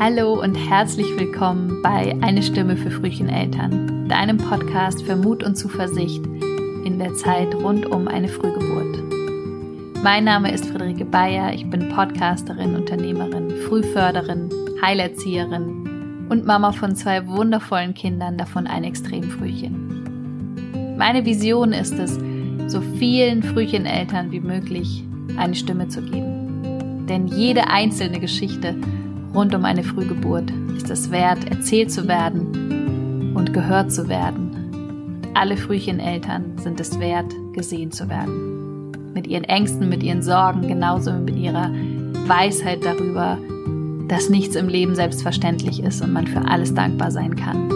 Hallo und herzlich willkommen bei Eine Stimme für Frühcheneltern, deinem Podcast für Mut und Zuversicht in der Zeit rund um eine Frühgeburt. Mein Name ist Friederike Bayer, ich bin Podcasterin, Unternehmerin, Frühförderin, Heilerzieherin und Mama von zwei wundervollen Kindern, davon ein Extremfrühchen. Meine Vision ist es, so vielen Frühcheneltern wie möglich eine Stimme zu geben. Denn jede einzelne Geschichte rund um eine Frühgeburt ist es wert, erzählt zu werden und gehört zu werden. Alle Frühcheneltern sind es wert, gesehen zu werden. Mit ihren Ängsten, mit ihren Sorgen, genauso mit ihrer Weisheit darüber, dass nichts im Leben selbstverständlich ist und man für alles dankbar sein kann.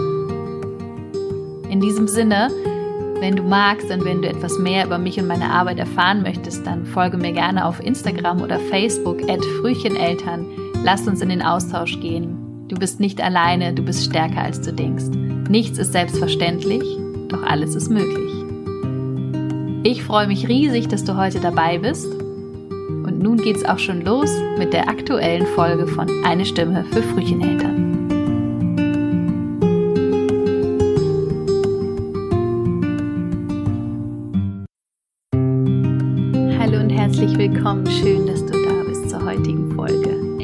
In diesem Sinne, wenn du magst und wenn du etwas mehr über mich und meine Arbeit erfahren möchtest, dann folge mir gerne auf Instagram oder Facebook at Frühcheneltern Lass uns in den Austausch gehen. Du bist nicht alleine, du bist stärker als du denkst. Nichts ist selbstverständlich, doch alles ist möglich. Ich freue mich riesig, dass du heute dabei bist. Und nun geht's auch schon los mit der aktuellen Folge von Eine Stimme für Frühcheneltern.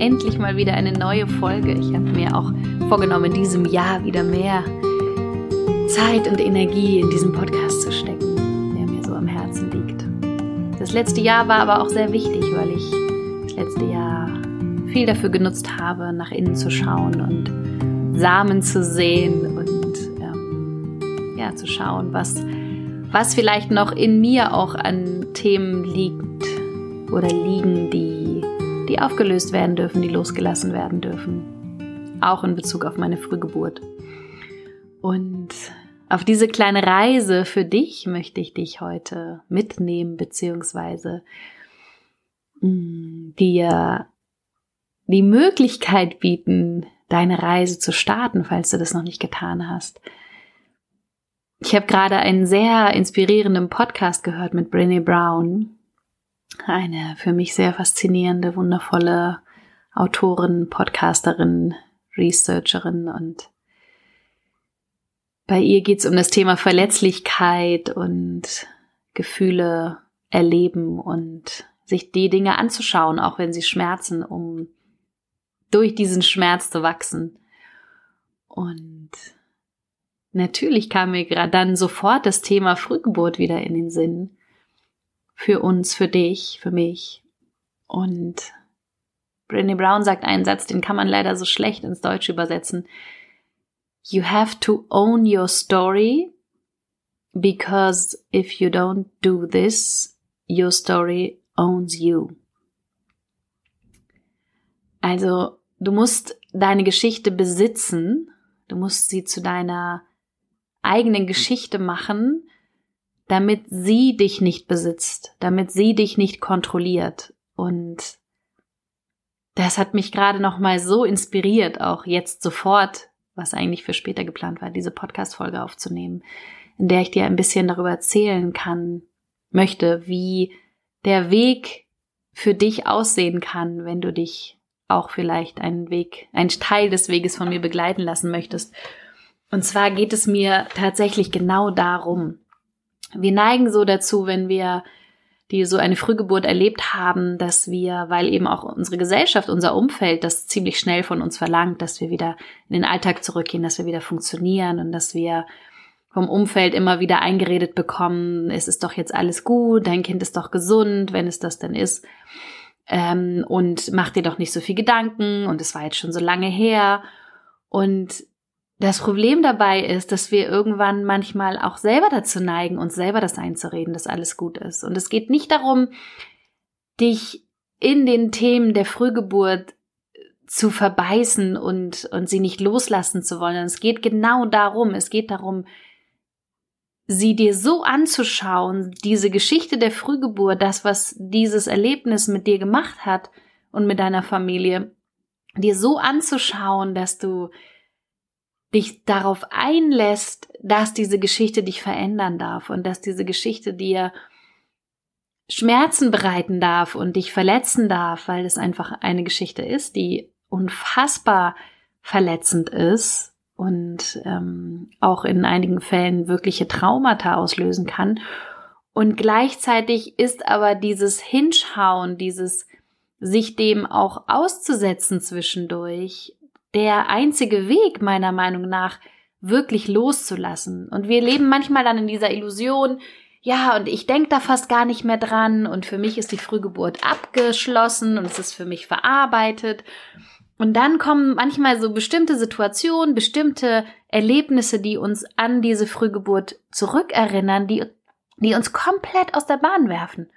Endlich mal wieder eine neue Folge. Ich habe mir auch vorgenommen, in diesem Jahr wieder mehr Zeit und Energie in diesen Podcast zu stecken, der mir so am Herzen liegt. Das letzte Jahr war aber auch sehr wichtig, weil ich das letzte Jahr viel dafür genutzt habe, nach innen zu schauen und Samen zu sehen und ähm, ja, zu schauen, was, was vielleicht noch in mir auch an Themen liegt oder liegen, die die aufgelöst werden dürfen, die losgelassen werden dürfen. Auch in Bezug auf meine Frühgeburt. Und auf diese kleine Reise für dich möchte ich dich heute mitnehmen, beziehungsweise mm, dir die Möglichkeit bieten, deine Reise zu starten, falls du das noch nicht getan hast. Ich habe gerade einen sehr inspirierenden Podcast gehört mit Brené Brown eine für mich sehr faszinierende, wundervolle Autorin, Podcasterin, Researcherin und bei ihr geht es um das Thema Verletzlichkeit und Gefühle erleben und sich die Dinge anzuschauen, auch wenn sie schmerzen, um durch diesen Schmerz zu wachsen. Und natürlich kam mir gerade dann sofort das Thema Frühgeburt wieder in den Sinn für uns, für dich, für mich. Und Brené Brown sagt einen Satz, den kann man leider so schlecht ins Deutsche übersetzen. You have to own your story because if you don't do this, your story owns you. Also, du musst deine Geschichte besitzen, du musst sie zu deiner eigenen Geschichte machen, damit sie dich nicht besitzt, damit sie dich nicht kontrolliert. Und das hat mich gerade noch mal so inspiriert, auch jetzt sofort, was eigentlich für später geplant war, diese Podcast-Folge aufzunehmen, in der ich dir ein bisschen darüber erzählen kann, möchte, wie der Weg für dich aussehen kann, wenn du dich auch vielleicht einen Weg, einen Teil des Weges von mir begleiten lassen möchtest. Und zwar geht es mir tatsächlich genau darum, wir neigen so dazu, wenn wir die so eine Frühgeburt erlebt haben, dass wir, weil eben auch unsere Gesellschaft, unser Umfeld das ziemlich schnell von uns verlangt, dass wir wieder in den Alltag zurückgehen, dass wir wieder funktionieren und dass wir vom Umfeld immer wieder eingeredet bekommen, es ist doch jetzt alles gut, dein Kind ist doch gesund, wenn es das denn ist. Ähm, und mach dir doch nicht so viel Gedanken und es war jetzt schon so lange her. Und das Problem dabei ist, dass wir irgendwann manchmal auch selber dazu neigen, uns selber das einzureden, dass alles gut ist. Und es geht nicht darum, dich in den Themen der Frühgeburt zu verbeißen und, und sie nicht loslassen zu wollen. Es geht genau darum, es geht darum, sie dir so anzuschauen, diese Geschichte der Frühgeburt, das, was dieses Erlebnis mit dir gemacht hat und mit deiner Familie, dir so anzuschauen, dass du dich darauf einlässt, dass diese Geschichte dich verändern darf und dass diese Geschichte dir Schmerzen bereiten darf und dich verletzen darf, weil es einfach eine Geschichte ist, die unfassbar verletzend ist und ähm, auch in einigen Fällen wirkliche Traumata auslösen kann. Und gleichzeitig ist aber dieses Hinschauen, dieses sich dem auch auszusetzen zwischendurch, der einzige Weg meiner Meinung nach, wirklich loszulassen. Und wir leben manchmal dann in dieser Illusion, ja, und ich denke da fast gar nicht mehr dran und für mich ist die Frühgeburt abgeschlossen und es ist für mich verarbeitet. Und dann kommen manchmal so bestimmte Situationen, bestimmte Erlebnisse, die uns an diese Frühgeburt zurückerinnern, die, die uns komplett aus der Bahn werfen.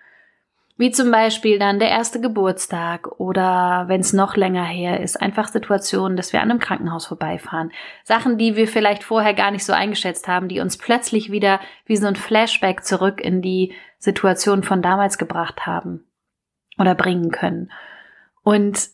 Wie zum Beispiel dann der erste Geburtstag oder wenn es noch länger her ist, einfach Situationen, dass wir an einem Krankenhaus vorbeifahren. Sachen, die wir vielleicht vorher gar nicht so eingeschätzt haben, die uns plötzlich wieder wie so ein Flashback zurück in die Situation von damals gebracht haben oder bringen können. Und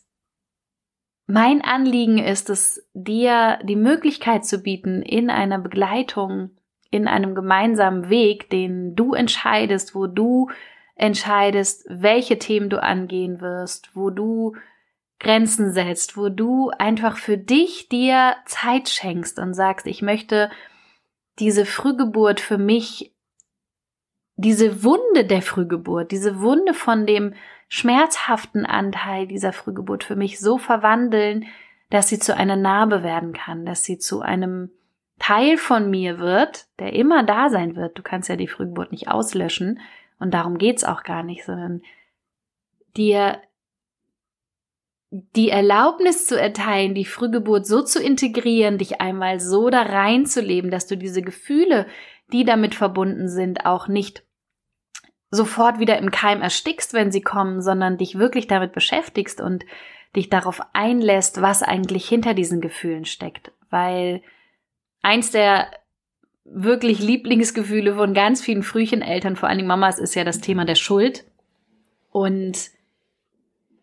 mein Anliegen ist es, dir die Möglichkeit zu bieten, in einer Begleitung, in einem gemeinsamen Weg, den du entscheidest, wo du entscheidest, welche Themen du angehen wirst, wo du Grenzen setzt, wo du einfach für dich dir Zeit schenkst und sagst, ich möchte diese Frühgeburt für mich, diese Wunde der Frühgeburt, diese Wunde von dem schmerzhaften Anteil dieser Frühgeburt für mich so verwandeln, dass sie zu einer Narbe werden kann, dass sie zu einem Teil von mir wird, der immer da sein wird. Du kannst ja die Frühgeburt nicht auslöschen, und darum geht's auch gar nicht, sondern dir die Erlaubnis zu erteilen, die Frühgeburt so zu integrieren, dich einmal so da reinzuleben, dass du diese Gefühle, die damit verbunden sind, auch nicht sofort wieder im Keim erstickst, wenn sie kommen, sondern dich wirklich damit beschäftigst und dich darauf einlässt, was eigentlich hinter diesen Gefühlen steckt. Weil eins der wirklich Lieblingsgefühle von ganz vielen Frühcheneltern, vor allen Dingen Mamas, ist ja das Thema der Schuld. Und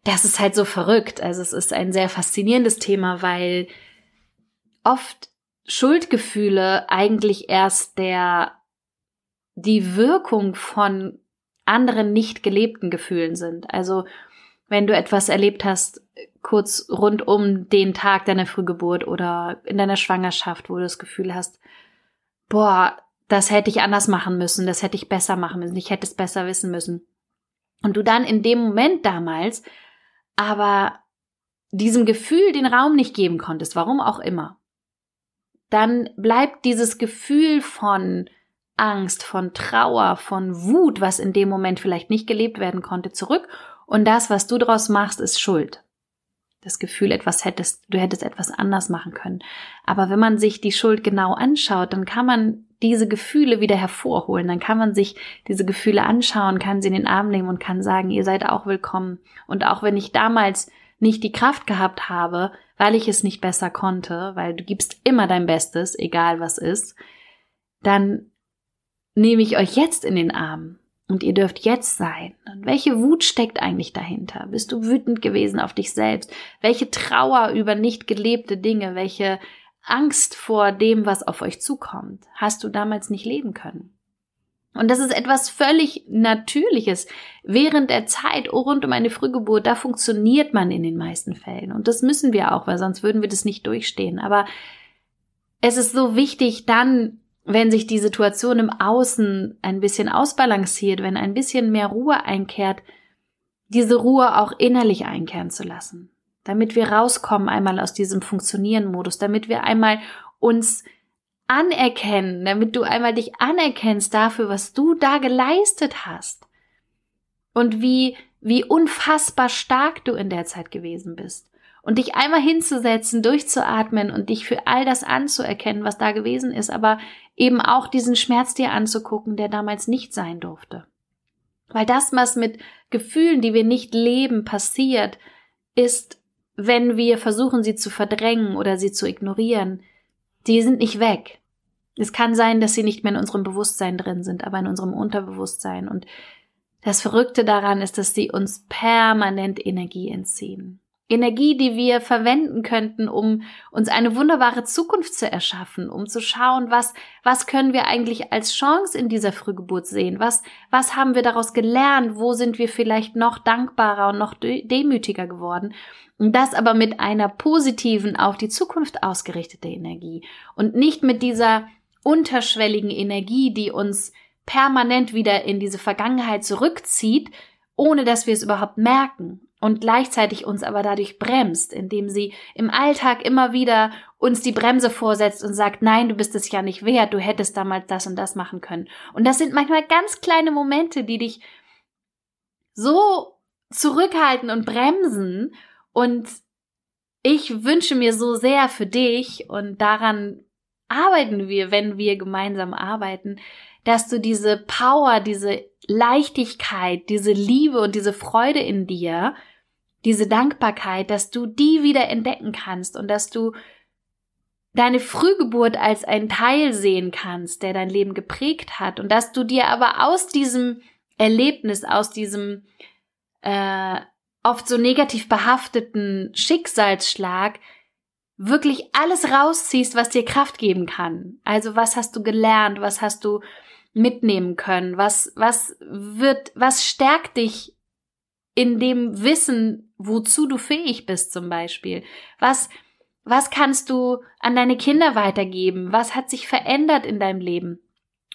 das ist halt so verrückt. Also es ist ein sehr faszinierendes Thema, weil oft Schuldgefühle eigentlich erst der, die Wirkung von anderen nicht gelebten Gefühlen sind. Also wenn du etwas erlebt hast, kurz rund um den Tag deiner Frühgeburt oder in deiner Schwangerschaft, wo du das Gefühl hast, boah, das hätte ich anders machen müssen, das hätte ich besser machen müssen, ich hätte es besser wissen müssen. Und du dann in dem Moment damals aber diesem Gefühl den Raum nicht geben konntest, warum auch immer, dann bleibt dieses Gefühl von Angst, von Trauer, von Wut, was in dem Moment vielleicht nicht gelebt werden konnte, zurück. Und das, was du daraus machst, ist Schuld das Gefühl, etwas hättest, du hättest etwas anders machen können. Aber wenn man sich die Schuld genau anschaut, dann kann man diese Gefühle wieder hervorholen. Dann kann man sich diese Gefühle anschauen, kann sie in den Arm nehmen und kann sagen, ihr seid auch willkommen. Und auch wenn ich damals nicht die Kraft gehabt habe, weil ich es nicht besser konnte, weil du gibst immer dein Bestes, egal was ist, dann nehme ich euch jetzt in den Arm und ihr dürft jetzt sein. Und welche Wut steckt eigentlich dahinter? Bist du wütend gewesen auf dich selbst? Welche Trauer über nicht gelebte Dinge? Welche Angst vor dem, was auf euch zukommt? Hast du damals nicht leben können? Und das ist etwas völlig Natürliches. Während der Zeit oh, rund um eine Frühgeburt, da funktioniert man in den meisten Fällen. Und das müssen wir auch, weil sonst würden wir das nicht durchstehen. Aber es ist so wichtig, dann wenn sich die Situation im Außen ein bisschen ausbalanciert, wenn ein bisschen mehr Ruhe einkehrt, diese Ruhe auch innerlich einkehren zu lassen, damit wir rauskommen einmal aus diesem Funktionieren-Modus, damit wir einmal uns anerkennen, damit du einmal dich anerkennst dafür, was du da geleistet hast. Und wie, wie unfassbar stark du in der Zeit gewesen bist und dich einmal hinzusetzen, durchzuatmen und dich für all das anzuerkennen, was da gewesen ist, aber eben auch diesen Schmerz dir anzugucken, der damals nicht sein durfte. Weil das, was mit Gefühlen, die wir nicht leben, passiert, ist, wenn wir versuchen, sie zu verdrängen oder sie zu ignorieren, die sind nicht weg. Es kann sein, dass sie nicht mehr in unserem Bewusstsein drin sind, aber in unserem Unterbewusstsein. Und das Verrückte daran ist, dass sie uns permanent Energie entziehen Energie, die wir verwenden könnten, um uns eine wunderbare Zukunft zu erschaffen, um zu schauen, was, was können wir eigentlich als Chance in dieser Frühgeburt sehen? Was, was haben wir daraus gelernt? Wo sind wir vielleicht noch dankbarer und noch demütiger geworden? Und das aber mit einer positiven, auf die Zukunft ausgerichtete Energie und nicht mit dieser unterschwelligen Energie, die uns permanent wieder in diese Vergangenheit zurückzieht, ohne dass wir es überhaupt merken und gleichzeitig uns aber dadurch bremst, indem sie im Alltag immer wieder uns die Bremse vorsetzt und sagt, nein, du bist es ja nicht wert, du hättest damals das und das machen können. Und das sind manchmal ganz kleine Momente, die dich so zurückhalten und bremsen und ich wünsche mir so sehr für dich und daran arbeiten wir, wenn wir gemeinsam arbeiten, dass du diese Power, diese Leichtigkeit, diese Liebe und diese Freude in dir diese Dankbarkeit, dass du die wieder entdecken kannst und dass du deine Frühgeburt als einen Teil sehen kannst, der dein Leben geprägt hat und dass du dir aber aus diesem Erlebnis, aus diesem äh, oft so negativ behafteten Schicksalsschlag wirklich alles rausziehst, was dir Kraft geben kann. Also was hast du gelernt, was hast du mitnehmen können, was was wird, was stärkt dich in dem Wissen, wozu du fähig bist zum Beispiel. Was, was kannst du an deine Kinder weitergeben? Was hat sich verändert in deinem Leben?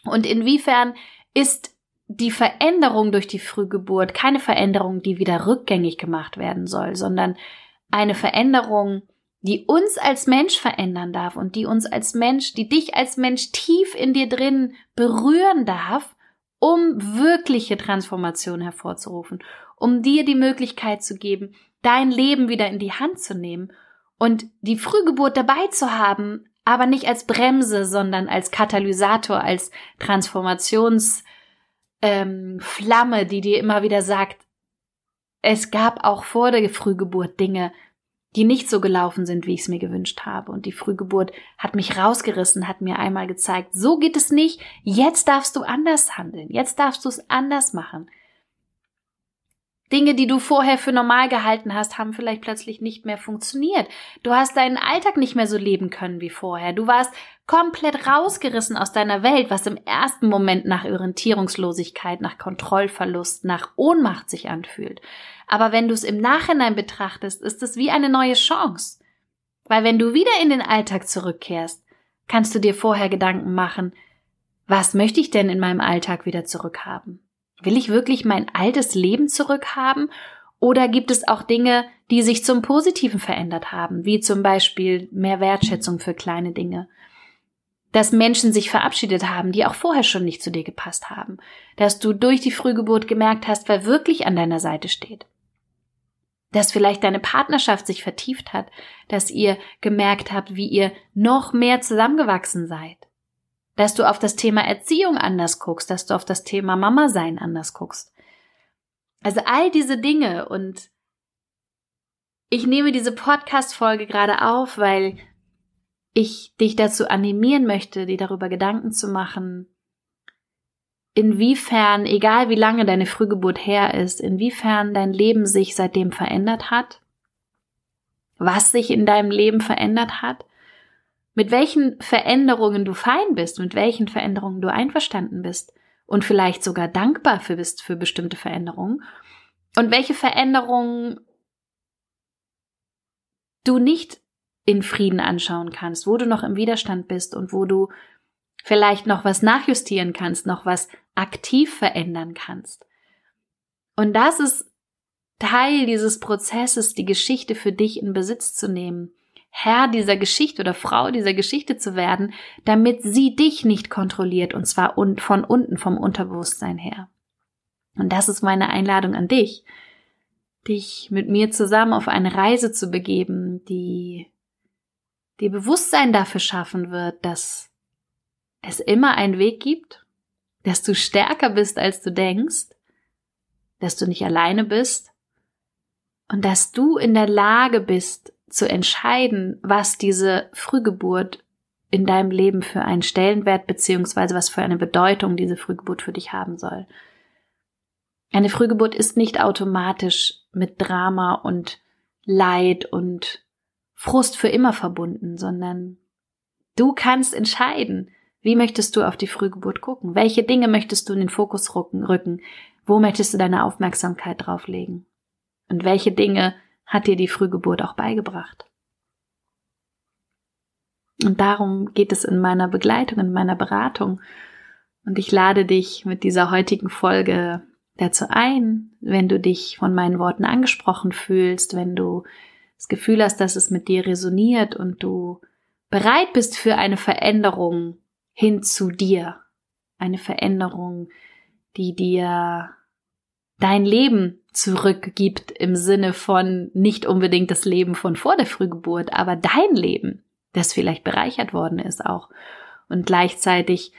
Und inwiefern ist die Veränderung durch die Frühgeburt keine Veränderung, die wieder rückgängig gemacht werden soll, sondern eine Veränderung, die uns als Mensch verändern darf und die uns als Mensch, die dich als Mensch tief in dir drin berühren darf, um wirkliche Transformation hervorzurufen um dir die Möglichkeit zu geben, dein Leben wieder in die Hand zu nehmen und die Frühgeburt dabei zu haben, aber nicht als Bremse, sondern als Katalysator, als Transformationsflamme, ähm, die dir immer wieder sagt, es gab auch vor der Frühgeburt Dinge, die nicht so gelaufen sind, wie ich es mir gewünscht habe. Und die Frühgeburt hat mich rausgerissen, hat mir einmal gezeigt, so geht es nicht, jetzt darfst du anders handeln, jetzt darfst du es anders machen. Dinge, die du vorher für normal gehalten hast, haben vielleicht plötzlich nicht mehr funktioniert. Du hast deinen Alltag nicht mehr so leben können wie vorher. Du warst komplett rausgerissen aus deiner Welt, was im ersten Moment nach Orientierungslosigkeit, nach Kontrollverlust, nach Ohnmacht sich anfühlt. Aber wenn du es im Nachhinein betrachtest, ist es wie eine neue Chance. Weil wenn du wieder in den Alltag zurückkehrst, kannst du dir vorher Gedanken machen, was möchte ich denn in meinem Alltag wieder zurückhaben? Will ich wirklich mein altes Leben zurückhaben? Oder gibt es auch Dinge, die sich zum Positiven verändert haben, wie zum Beispiel mehr Wertschätzung für kleine Dinge? Dass Menschen sich verabschiedet haben, die auch vorher schon nicht zu dir gepasst haben. Dass du durch die Frühgeburt gemerkt hast, wer wirklich an deiner Seite steht. Dass vielleicht deine Partnerschaft sich vertieft hat, dass ihr gemerkt habt, wie ihr noch mehr zusammengewachsen seid dass du auf das Thema Erziehung anders guckst, dass du auf das Thema Mama sein anders guckst. Also all diese Dinge und ich nehme diese Podcast-Folge gerade auf, weil ich dich dazu animieren möchte, dir darüber Gedanken zu machen, inwiefern, egal wie lange deine Frühgeburt her ist, inwiefern dein Leben sich seitdem verändert hat, was sich in deinem Leben verändert hat mit welchen Veränderungen du fein bist, mit welchen Veränderungen du einverstanden bist und vielleicht sogar dankbar für bist für bestimmte Veränderungen und welche Veränderungen du nicht in Frieden anschauen kannst, wo du noch im Widerstand bist und wo du vielleicht noch was nachjustieren kannst, noch was aktiv verändern kannst. Und das ist Teil dieses Prozesses, die Geschichte für dich in Besitz zu nehmen Herr dieser Geschichte oder Frau dieser Geschichte zu werden, damit sie dich nicht kontrolliert und zwar von unten vom Unterbewusstsein her. Und das ist meine Einladung an dich, dich mit mir zusammen auf eine Reise zu begeben, die die Bewusstsein dafür schaffen wird, dass es immer einen Weg gibt, dass du stärker bist, als du denkst, dass du nicht alleine bist und dass du in der Lage bist, zu entscheiden, was diese Frühgeburt in deinem Leben für einen Stellenwert beziehungsweise was für eine Bedeutung diese Frühgeburt für dich haben soll. Eine Frühgeburt ist nicht automatisch mit Drama und Leid und Frust für immer verbunden, sondern du kannst entscheiden, wie möchtest du auf die Frühgeburt gucken? Welche Dinge möchtest du in den Fokus rücken? Wo möchtest du deine Aufmerksamkeit drauflegen? Und welche Dinge hat dir die Frühgeburt auch beigebracht? Und darum geht es in meiner Begleitung, in meiner Beratung. Und ich lade dich mit dieser heutigen Folge dazu ein, wenn du dich von meinen Worten angesprochen fühlst, wenn du das Gefühl hast, dass es mit dir resoniert und du bereit bist für eine Veränderung hin zu dir, eine Veränderung, die dir dein Leben zurückgibt im Sinne von nicht unbedingt das Leben von vor der Frühgeburt, aber dein Leben, das vielleicht bereichert worden ist auch und gleichzeitig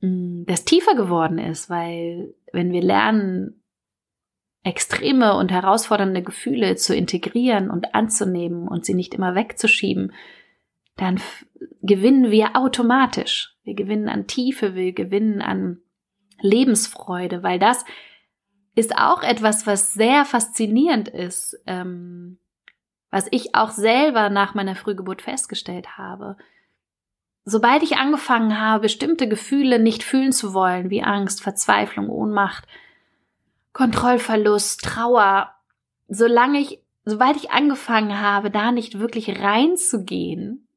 mm, das tiefer geworden ist, weil wenn wir lernen, extreme und herausfordernde Gefühle zu integrieren und anzunehmen und sie nicht immer wegzuschieben, dann gewinnen wir automatisch. Wir gewinnen an Tiefe, wir gewinnen an Lebensfreude, weil das ist auch etwas, was sehr faszinierend ist, ähm, was ich auch selber nach meiner Frühgeburt festgestellt habe. Sobald ich angefangen habe, bestimmte Gefühle nicht fühlen zu wollen, wie Angst, Verzweiflung, Ohnmacht, Kontrollverlust, Trauer, solange ich, sobald ich angefangen habe, da nicht wirklich reinzugehen,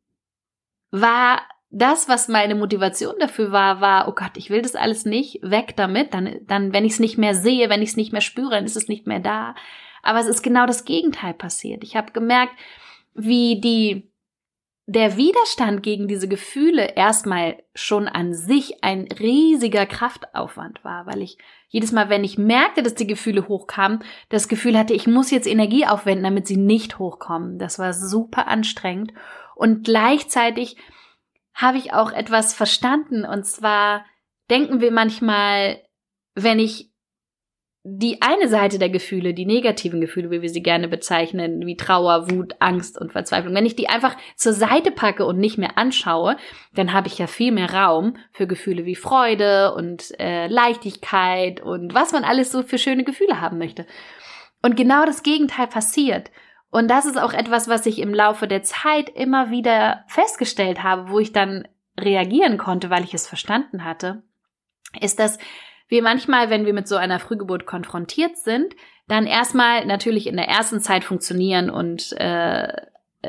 war das, was meine Motivation dafür war, war, oh Gott, ich will das alles nicht, weg damit, dann, dann, wenn ich es nicht mehr sehe, wenn ich es nicht mehr spüre, dann ist es nicht mehr da. Aber es ist genau das Gegenteil passiert. Ich habe gemerkt, wie die, der Widerstand gegen diese Gefühle erstmal schon an sich ein riesiger Kraftaufwand war, weil ich jedes Mal, wenn ich merkte, dass die Gefühle hochkamen, das Gefühl hatte, ich muss jetzt Energie aufwenden, damit sie nicht hochkommen. Das war super anstrengend und gleichzeitig habe ich auch etwas verstanden. Und zwar denken wir manchmal, wenn ich die eine Seite der Gefühle, die negativen Gefühle, wie wir sie gerne bezeichnen, wie Trauer, Wut, Angst und Verzweiflung, wenn ich die einfach zur Seite packe und nicht mehr anschaue, dann habe ich ja viel mehr Raum für Gefühle wie Freude und äh, Leichtigkeit und was man alles so für schöne Gefühle haben möchte. Und genau das Gegenteil passiert. Und das ist auch etwas, was ich im Laufe der Zeit immer wieder festgestellt habe, wo ich dann reagieren konnte, weil ich es verstanden hatte, ist, dass wir manchmal, wenn wir mit so einer Frühgeburt konfrontiert sind, dann erstmal natürlich in der ersten Zeit funktionieren und äh,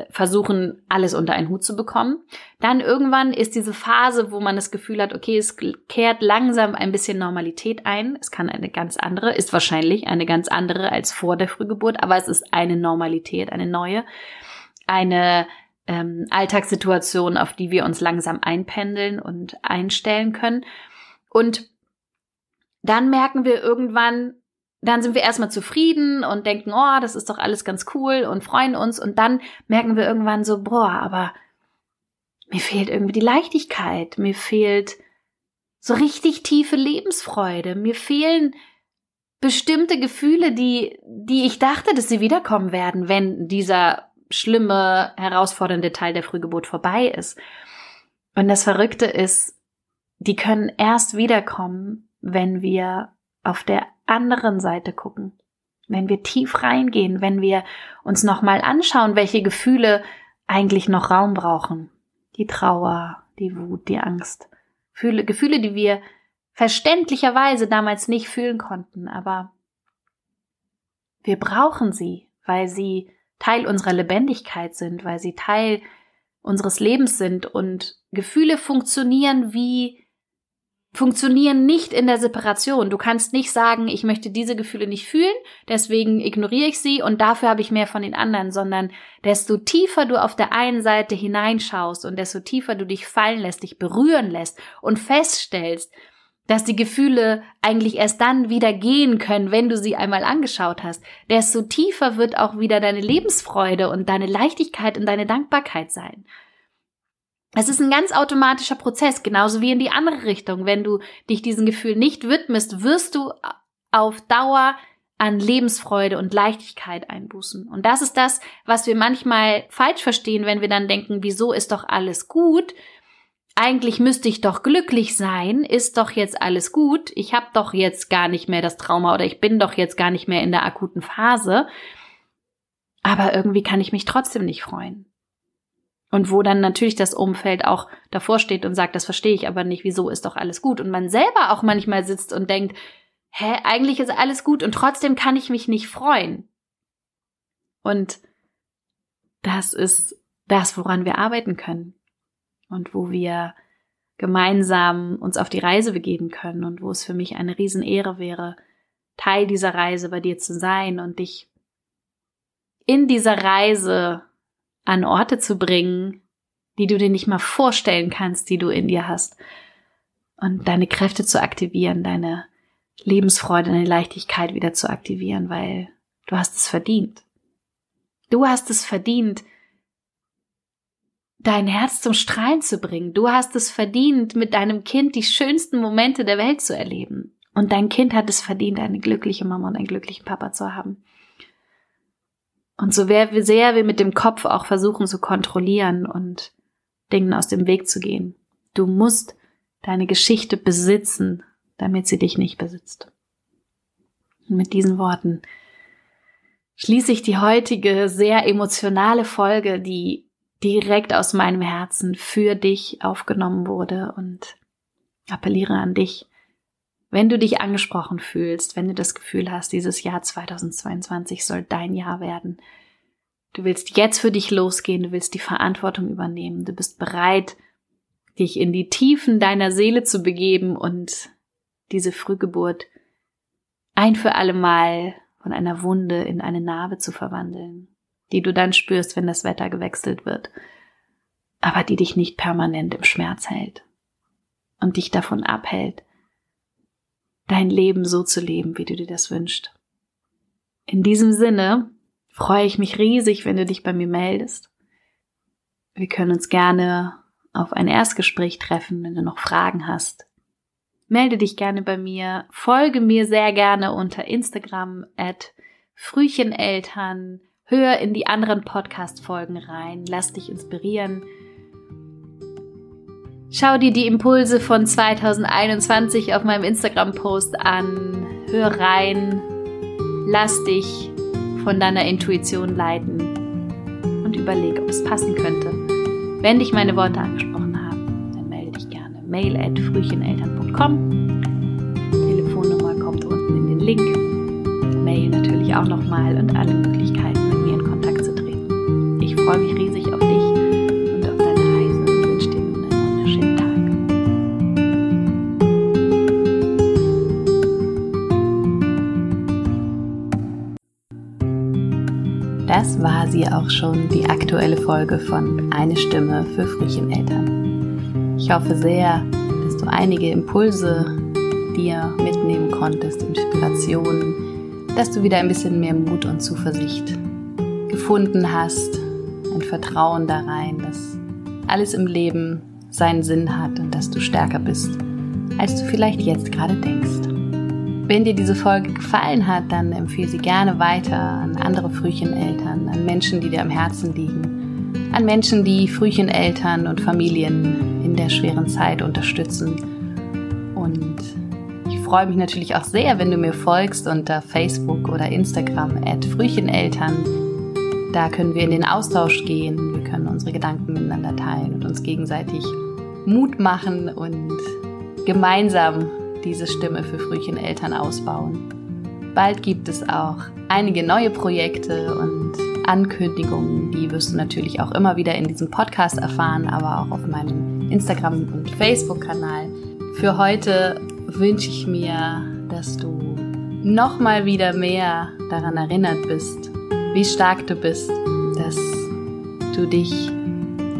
versuchen, alles unter einen Hut zu bekommen. Dann irgendwann ist diese Phase, wo man das Gefühl hat, okay, es kehrt langsam ein bisschen Normalität ein. Es kann eine ganz andere, ist wahrscheinlich eine ganz andere als vor der Frühgeburt, aber es ist eine Normalität, eine neue, eine ähm, Alltagssituation, auf die wir uns langsam einpendeln und einstellen können. Und dann merken wir irgendwann, dann sind wir erstmal zufrieden und denken, oh, das ist doch alles ganz cool und freuen uns. Und dann merken wir irgendwann so, boah, aber mir fehlt irgendwie die Leichtigkeit, mir fehlt so richtig tiefe Lebensfreude, mir fehlen bestimmte Gefühle, die, die ich dachte, dass sie wiederkommen werden, wenn dieser schlimme, herausfordernde Teil der Frühgeburt vorbei ist. Und das Verrückte ist, die können erst wiederkommen, wenn wir auf der anderen Seite gucken. Wenn wir tief reingehen, wenn wir uns nochmal anschauen, welche Gefühle eigentlich noch Raum brauchen. Die Trauer, die Wut, die Angst. Gefühle, Gefühle, die wir verständlicherweise damals nicht fühlen konnten, aber wir brauchen sie, weil sie Teil unserer Lebendigkeit sind, weil sie Teil unseres Lebens sind und Gefühle funktionieren wie funktionieren nicht in der Separation. Du kannst nicht sagen, ich möchte diese Gefühle nicht fühlen, deswegen ignoriere ich sie und dafür habe ich mehr von den anderen, sondern desto tiefer du auf der einen Seite hineinschaust und desto tiefer du dich fallen lässt, dich berühren lässt und feststellst, dass die Gefühle eigentlich erst dann wieder gehen können, wenn du sie einmal angeschaut hast, desto tiefer wird auch wieder deine Lebensfreude und deine Leichtigkeit und deine Dankbarkeit sein. Es ist ein ganz automatischer Prozess, genauso wie in die andere Richtung. Wenn du dich diesem Gefühl nicht widmest, wirst du auf Dauer an Lebensfreude und Leichtigkeit einbußen. Und das ist das, was wir manchmal falsch verstehen, wenn wir dann denken, wieso ist doch alles gut? Eigentlich müsste ich doch glücklich sein, ist doch jetzt alles gut, ich habe doch jetzt gar nicht mehr das Trauma oder ich bin doch jetzt gar nicht mehr in der akuten Phase. aber irgendwie kann ich mich trotzdem nicht freuen. Und wo dann natürlich das Umfeld auch davor steht und sagt, das verstehe ich aber nicht, wieso ist doch alles gut. Und man selber auch manchmal sitzt und denkt, hä, eigentlich ist alles gut und trotzdem kann ich mich nicht freuen. Und das ist das, woran wir arbeiten können und wo wir gemeinsam uns auf die Reise begeben können und wo es für mich eine Riesenehre wäre, Teil dieser Reise bei dir zu sein und dich in dieser Reise an Orte zu bringen, die du dir nicht mal vorstellen kannst, die du in dir hast. Und deine Kräfte zu aktivieren, deine Lebensfreude, deine Leichtigkeit wieder zu aktivieren, weil du hast es verdient. Du hast es verdient, dein Herz zum Strahlen zu bringen. Du hast es verdient, mit deinem Kind die schönsten Momente der Welt zu erleben. Und dein Kind hat es verdient, eine glückliche Mama und einen glücklichen Papa zu haben. Und so sehr wir mit dem Kopf auch versuchen zu kontrollieren und Dingen aus dem Weg zu gehen. Du musst deine Geschichte besitzen, damit sie dich nicht besitzt. Und mit diesen Worten schließe ich die heutige sehr emotionale Folge, die direkt aus meinem Herzen für dich aufgenommen wurde und appelliere an dich, wenn du dich angesprochen fühlst, wenn du das Gefühl hast, dieses Jahr 2022 soll dein Jahr werden, du willst jetzt für dich losgehen, du willst die Verantwortung übernehmen, du bist bereit, dich in die Tiefen deiner Seele zu begeben und diese Frühgeburt ein für alle Mal von einer Wunde in eine Narbe zu verwandeln, die du dann spürst, wenn das Wetter gewechselt wird, aber die dich nicht permanent im Schmerz hält und dich davon abhält, dein Leben so zu leben, wie du dir das wünschst. In diesem Sinne freue ich mich riesig, wenn du dich bei mir meldest. Wir können uns gerne auf ein Erstgespräch treffen, wenn du noch Fragen hast. Melde dich gerne bei mir, folge mir sehr gerne unter Instagram at Frühcheneltern, hör in die anderen Podcast-Folgen rein, lass dich inspirieren Schau dir die Impulse von 2021 auf meinem Instagram-Post an. Hör rein. Lass dich von deiner Intuition leiten und überleg, ob es passen könnte. Wenn dich meine Worte angesprochen haben, dann melde dich gerne. Mail at frühcheneltern.com. Telefonnummer kommt unten in den Link. Mail natürlich auch nochmal und alle Möglichkeiten, mit mir in Kontakt zu treten. Ich freue mich riesig auf Das war sie auch schon, die aktuelle Folge von Eine Stimme für Frühcheneltern. Ich hoffe sehr, dass du einige Impulse dir mitnehmen konntest, Inspirationen, dass du wieder ein bisschen mehr Mut und Zuversicht gefunden hast, ein Vertrauen da rein, dass alles im Leben seinen Sinn hat und dass du stärker bist, als du vielleicht jetzt gerade denkst. Wenn dir diese Folge gefallen hat, dann empfehle sie gerne weiter an andere Frühcheneltern, an Menschen, die dir am Herzen liegen, an Menschen, die Frühcheneltern und Familien in der schweren Zeit unterstützen. Und ich freue mich natürlich auch sehr, wenn du mir folgst unter Facebook oder Instagram at Frühcheneltern. Da können wir in den Austausch gehen, wir können unsere Gedanken miteinander teilen und uns gegenseitig Mut machen und gemeinsam diese Stimme für Frühcheneltern ausbauen. Bald gibt es auch einige neue Projekte und Ankündigungen, die wirst du natürlich auch immer wieder in diesem Podcast erfahren, aber auch auf meinem Instagram- und Facebook-Kanal. Für heute wünsche ich mir, dass du nochmal wieder mehr daran erinnert bist, wie stark du bist, dass du dich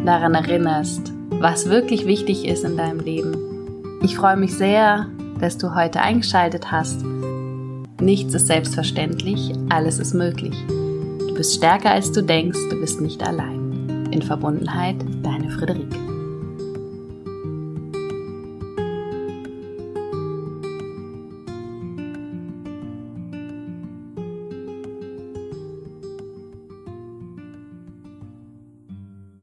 daran erinnerst, was wirklich wichtig ist in deinem Leben. Ich freue mich sehr, dass du heute eingeschaltet hast. Nichts ist selbstverständlich, alles ist möglich. Du bist stärker als du denkst, du bist nicht allein. In Verbundenheit, deine Friederike.